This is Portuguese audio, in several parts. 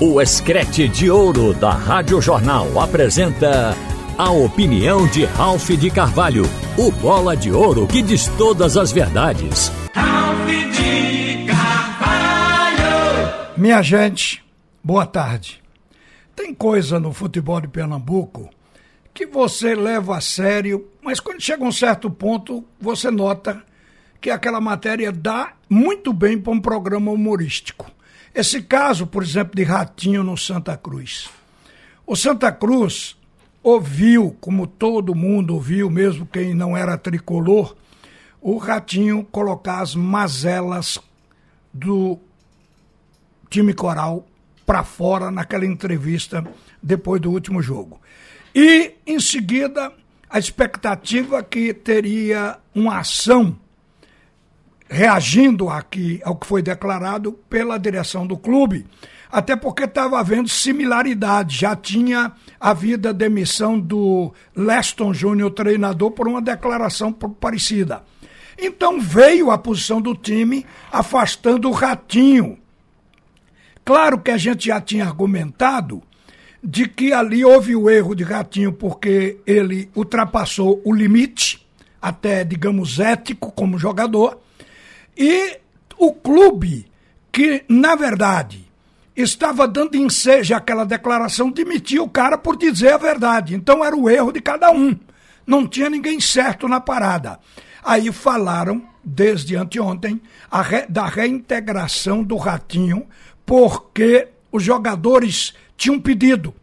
O Escrete de Ouro da Rádio Jornal apresenta a opinião de Ralph de Carvalho, o bola de ouro que diz todas as verdades. Ralph de Carvalho! Minha gente, boa tarde. Tem coisa no futebol de Pernambuco que você leva a sério, mas quando chega a um certo ponto, você nota que aquela matéria dá muito bem para um programa humorístico. Esse caso, por exemplo, de Ratinho no Santa Cruz. O Santa Cruz ouviu, como todo mundo ouviu, mesmo quem não era tricolor, o Ratinho colocar as mazelas do time coral para fora naquela entrevista depois do último jogo. E, em seguida, a expectativa que teria uma ação reagindo aqui ao que foi declarado pela direção do clube, até porque estava havendo similaridade. Já tinha havido a demissão do Leston Júnior, treinador, por uma declaração parecida. Então veio a posição do time afastando o Ratinho. Claro que a gente já tinha argumentado de que ali houve o erro de Ratinho porque ele ultrapassou o limite, até, digamos, ético como jogador, e o clube, que na verdade estava dando ensejo àquela declaração, demitiu o cara por dizer a verdade. Então era o erro de cada um. Não tinha ninguém certo na parada. Aí falaram, desde anteontem, re, da reintegração do Ratinho, porque os jogadores tinham pedido.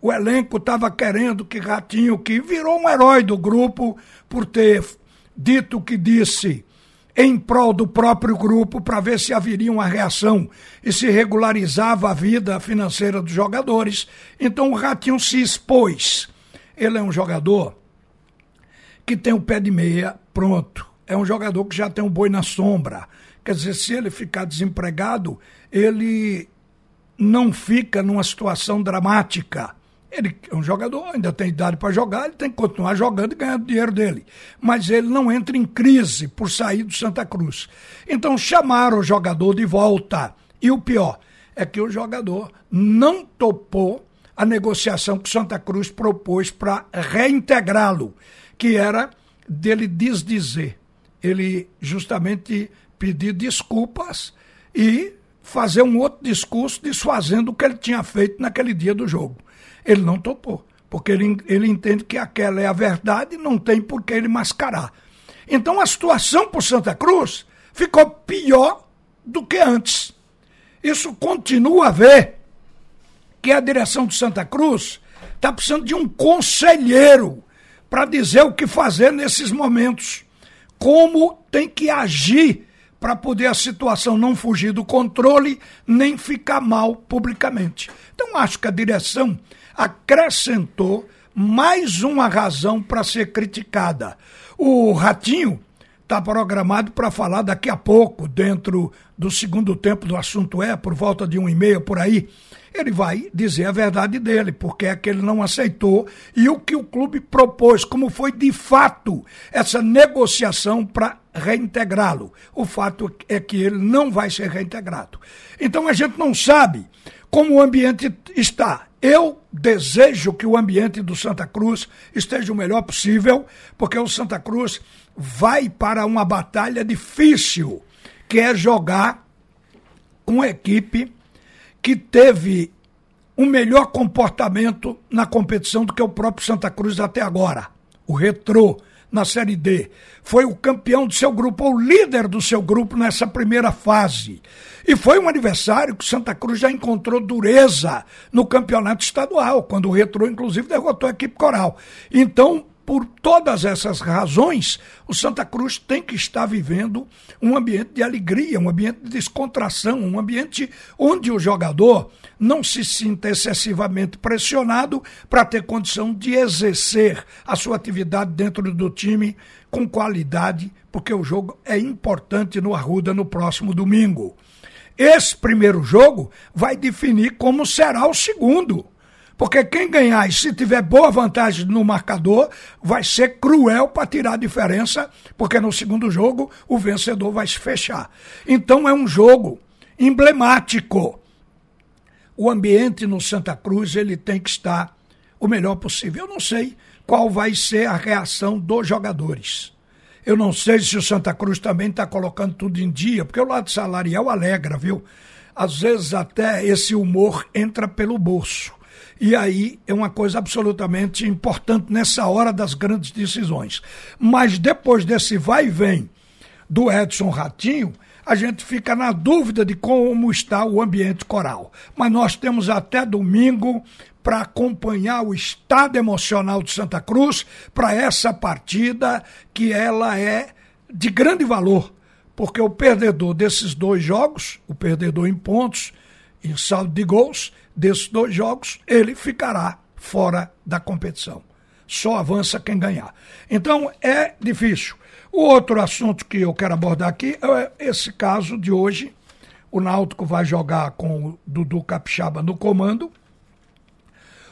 O elenco estava querendo que Ratinho, que virou um herói do grupo por ter dito o que disse em prol do próprio grupo para ver se haveria uma reação e se regularizava a vida financeira dos jogadores. Então o Ratinho se expôs. Ele é um jogador que tem o pé de meia pronto. É um jogador que já tem um boi na sombra. Quer dizer, se ele ficar desempregado, ele não fica numa situação dramática. Ele é um jogador, ainda tem idade para jogar, ele tem que continuar jogando e ganhando dinheiro dele. Mas ele não entra em crise por sair do Santa Cruz. Então chamaram o jogador de volta. E o pior é que o jogador não topou a negociação que Santa Cruz propôs para reintegrá-lo, que era dele desdizer. Ele justamente pedir desculpas e fazer um outro discurso desfazendo o que ele tinha feito naquele dia do jogo. Ele não topou, porque ele, ele entende que aquela é a verdade e não tem por que ele mascarar. Então a situação para Santa Cruz ficou pior do que antes. Isso continua a ver que a direção de Santa Cruz está precisando de um conselheiro para dizer o que fazer nesses momentos, como tem que agir para poder a situação não fugir do controle nem ficar mal publicamente. Então acho que a direção acrescentou mais uma razão para ser criticada. O Ratinho está programado para falar daqui a pouco, dentro do segundo tempo do assunto é, por volta de um e meia por aí. Ele vai dizer a verdade dele, porque é que ele não aceitou e o que o clube propôs, como foi de fato essa negociação para reintegrá-lo. O fato é que ele não vai ser reintegrado. Então a gente não sabe como o ambiente está. Eu desejo que o ambiente do Santa Cruz esteja o melhor possível, porque o Santa Cruz vai para uma batalha difícil, que é jogar com a equipe que teve um melhor comportamento na competição do que o próprio Santa Cruz até agora. O Retrô, na Série D. Foi o campeão do seu grupo, o líder do seu grupo nessa primeira fase. E foi um aniversário que Santa Cruz já encontrou dureza no campeonato estadual, quando o Retro, inclusive, derrotou a equipe coral. Então, por todas essas razões, o Santa Cruz tem que estar vivendo um ambiente de alegria, um ambiente de descontração, um ambiente onde o jogador não se sinta excessivamente pressionado para ter condição de exercer a sua atividade dentro do time com qualidade, porque o jogo é importante no Arruda no próximo domingo. Esse primeiro jogo vai definir como será o segundo. Porque quem ganhar e se tiver boa vantagem no marcador, vai ser cruel para tirar a diferença, porque no segundo jogo o vencedor vai se fechar. Então é um jogo emblemático. o ambiente no Santa Cruz ele tem que estar o melhor possível. Eu não sei qual vai ser a reação dos jogadores. Eu não sei se o Santa Cruz também está colocando tudo em dia, porque o lado salarial alegra, viu? Às vezes até esse humor entra pelo bolso. E aí é uma coisa absolutamente importante nessa hora das grandes decisões. Mas depois desse vai e vem do Edson Ratinho, a gente fica na dúvida de como está o ambiente coral. Mas nós temos até domingo para acompanhar o estado emocional de Santa Cruz para essa partida que ela é de grande valor, porque o perdedor desses dois jogos, o perdedor em pontos, em saldo de gols, desses dois jogos, ele ficará fora da competição. Só avança quem ganhar. Então é difícil. O outro assunto que eu quero abordar aqui é esse caso de hoje. O Náutico vai jogar com o Dudu Capixaba no comando.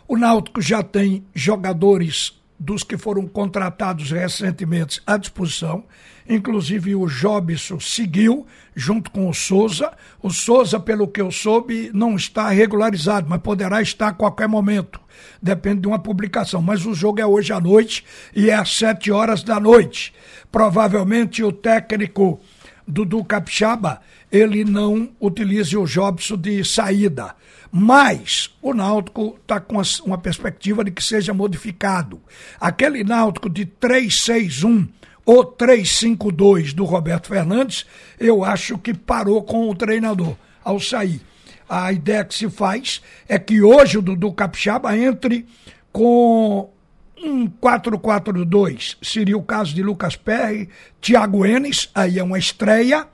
O Náutico já tem jogadores dos que foram contratados recentemente à disposição. Inclusive o Jobson seguiu junto com o Souza. O Souza, pelo que eu soube, não está regularizado, mas poderá estar a qualquer momento. Depende de uma publicação. Mas o jogo é hoje à noite e é às sete horas da noite. Provavelmente o técnico Dudu Capixaba ele não utilize o Jobson de saída. Mas o Náutico está com uma perspectiva de que seja modificado. Aquele Náutico de 3-6-1 ou 3-5-2 do Roberto Fernandes, eu acho que parou com o treinador ao sair. A ideia que se faz é que hoje o Dudu Capixaba entre com um 4-4-2. Seria o caso de Lucas Perry, Thiago Enes, aí é uma estreia.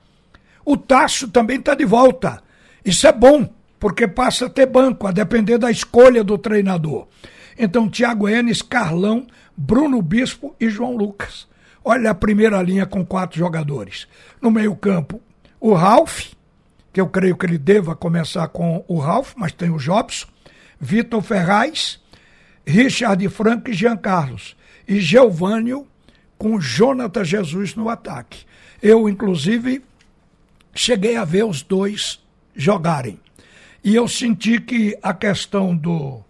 O Tasso também está de volta. Isso é bom, porque passa a ter banco, a depender da escolha do treinador. Então, Thiago Enes, Carlão, Bruno Bispo e João Lucas. Olha a primeira linha com quatro jogadores. No meio-campo, o Ralph, que eu creio que ele deva começar com o Ralph, mas tem o Jobson, Vitor Ferraz, Richard Franco e Jean Carlos. E Geovânio com Jonathan Jesus no ataque. Eu, inclusive, cheguei a ver os dois jogarem. E eu senti que a questão do,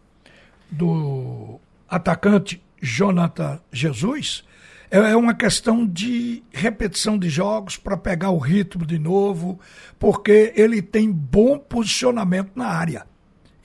do atacante Jonathan Jesus é, é uma questão de repetição de jogos para pegar o ritmo de novo, porque ele tem bom posicionamento na área.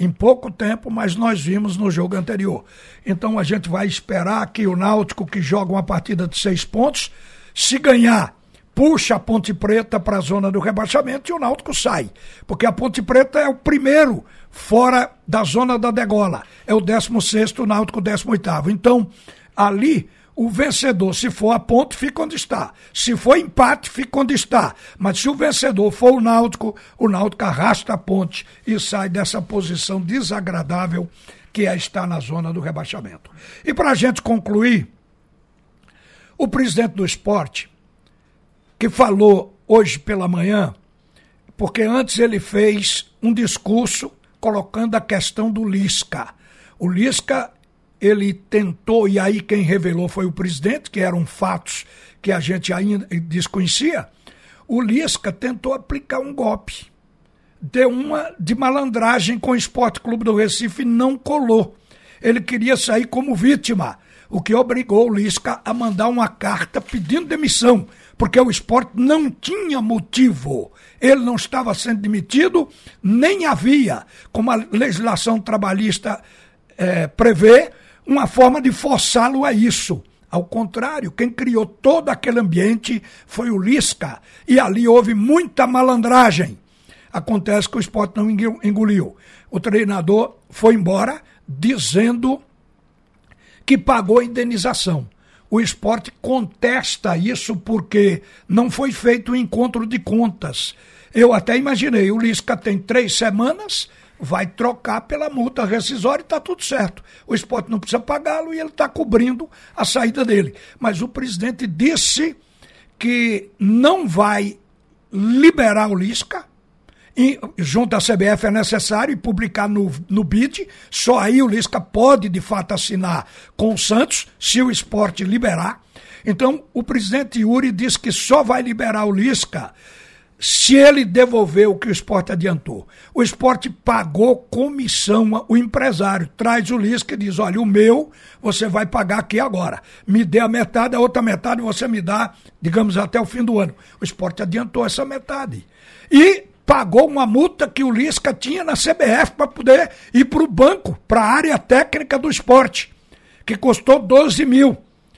Em pouco tempo, mas nós vimos no jogo anterior. Então a gente vai esperar que o Náutico, que joga uma partida de seis pontos, se ganhar puxa a Ponte Preta para a zona do rebaixamento e o Náutico sai. Porque a Ponte Preta é o primeiro fora da zona da degola. É o 16 o Náutico 18 Então, ali o vencedor, se for a ponte, fica onde está. Se for empate, fica onde está. Mas se o vencedor for o Náutico, o Náutico arrasta a ponte e sai dessa posição desagradável que é estar na zona do rebaixamento. E para a gente concluir, o presidente do esporte que falou hoje pela manhã, porque antes ele fez um discurso colocando a questão do Lisca. O Lisca, ele tentou, e aí quem revelou foi o presidente, que eram fatos que a gente ainda desconhecia. O Lisca tentou aplicar um golpe. Deu uma de malandragem com o Esporte Clube do Recife e não colou. Ele queria sair como vítima, o que obrigou o Lisca a mandar uma carta pedindo demissão porque o esporte não tinha motivo. Ele não estava sendo demitido, nem havia, como a legislação trabalhista é, prevê, uma forma de forçá-lo a isso. Ao contrário, quem criou todo aquele ambiente foi o Lisca. E ali houve muita malandragem. Acontece que o esporte não engoliu. O treinador foi embora dizendo que pagou a indenização. O esporte contesta isso porque não foi feito o um encontro de contas. Eu até imaginei, o Lisca tem três semanas, vai trocar pela multa rescisória e está tudo certo. O esporte não precisa pagá-lo e ele está cobrindo a saída dele. Mas o presidente disse que não vai liberar o Lisca, e, junto à CBF é necessário publicar no, no BID, só aí o Lisca pode de fato assinar com o Santos, se o esporte liberar. Então, o presidente Yuri diz que só vai liberar o Lisca se ele devolver o que o esporte adiantou. O esporte pagou comissão o empresário. Traz o Lisca e diz: olha, o meu você vai pagar aqui agora. Me dê a metade, a outra metade você me dá, digamos, até o fim do ano. O esporte adiantou essa metade. E pagou uma multa que o Lisca tinha na CBF para poder ir para o banco, para a área técnica do esporte, que custou 12 mil.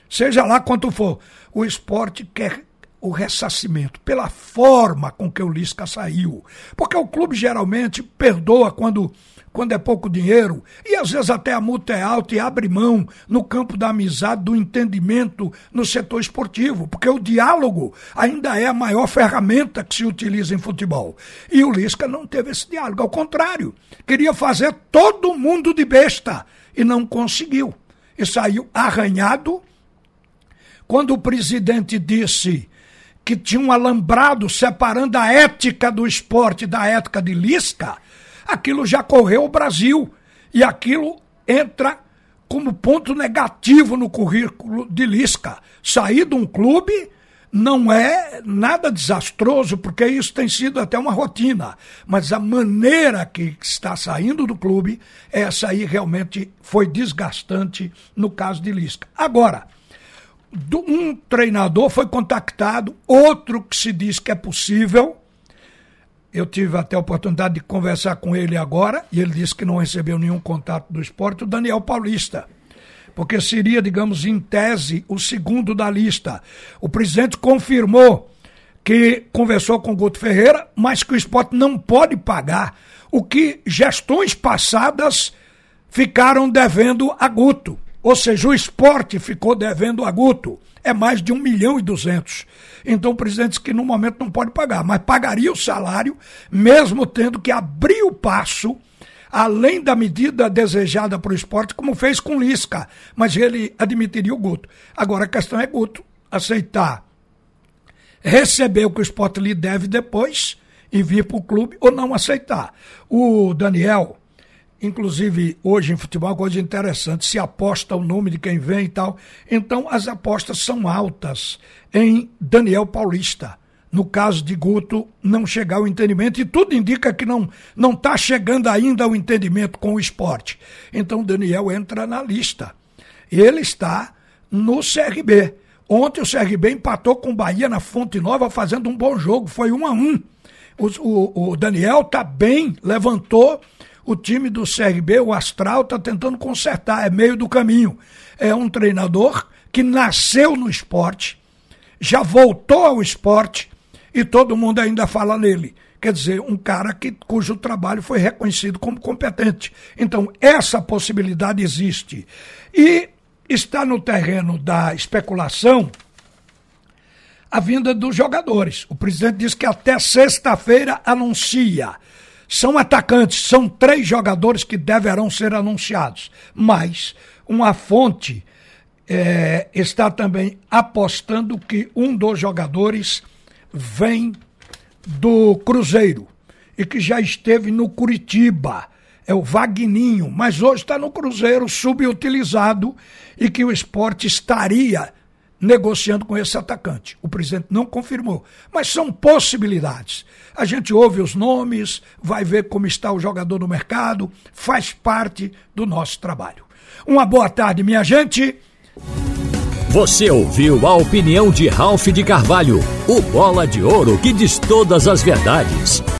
Seja lá quanto for. O esporte quer o ressarcimento, pela forma com que o Lisca saiu. Porque o clube geralmente perdoa quando, quando é pouco dinheiro, e às vezes até a multa é alta e abre mão no campo da amizade, do entendimento no setor esportivo, porque o diálogo ainda é a maior ferramenta que se utiliza em futebol. E o Lisca não teve esse diálogo, ao contrário, queria fazer todo mundo de besta e não conseguiu. E saiu arranhado. Quando o presidente disse que tinha um alambrado separando a ética do esporte da ética de Lisca, aquilo já correu o Brasil. E aquilo entra como ponto negativo no currículo de Lisca. Sair de um clube não é nada desastroso, porque isso tem sido até uma rotina. Mas a maneira que está saindo do clube, essa aí realmente foi desgastante no caso de Lisca. Agora, um treinador foi contactado, outro que se diz que é possível. Eu tive até a oportunidade de conversar com ele agora, e ele disse que não recebeu nenhum contato do esporte, o Daniel Paulista. Porque seria, digamos, em tese, o segundo da lista. O presidente confirmou que conversou com o Guto Ferreira, mas que o esporte não pode pagar o que gestões passadas ficaram devendo a Guto. Ou seja, o esporte ficou devendo a Guto. É mais de 1 milhão e 200. Então o presidente disse que no momento não pode pagar, mas pagaria o salário, mesmo tendo que abrir o passo, além da medida desejada para o esporte, como fez com Lisca. Mas ele admitiria o Guto. Agora a questão é Guto aceitar receber o que o esporte lhe deve depois e vir para o clube ou não aceitar. O Daniel Inclusive, hoje em futebol, coisa interessante, se aposta o nome de quem vem e tal. Então, as apostas são altas em Daniel Paulista. No caso de Guto, não chegar ao entendimento, e tudo indica que não não está chegando ainda ao entendimento com o esporte. Então, Daniel entra na lista. Ele está no CRB. Ontem o CRB empatou com o Bahia na Fonte Nova, fazendo um bom jogo, foi um a um. O, o, o Daniel está bem, levantou o time do CRB, o Astral, está tentando consertar, é meio do caminho. É um treinador que nasceu no esporte, já voltou ao esporte e todo mundo ainda fala nele. Quer dizer, um cara que, cujo trabalho foi reconhecido como competente. Então, essa possibilidade existe. E está no terreno da especulação a vinda dos jogadores. O presidente disse que até sexta-feira anuncia são atacantes, são três jogadores que deverão ser anunciados. Mas uma fonte é, está também apostando que um dos jogadores vem do Cruzeiro e que já esteve no Curitiba. É o Vagninho, mas hoje está no Cruzeiro subutilizado e que o esporte estaria negociando com esse atacante. O presidente não confirmou, mas são possibilidades. A gente ouve os nomes, vai ver como está o jogador no mercado, faz parte do nosso trabalho. Uma boa tarde, minha gente. Você ouviu a opinião de Ralph de Carvalho, o bola de ouro que diz todas as verdades.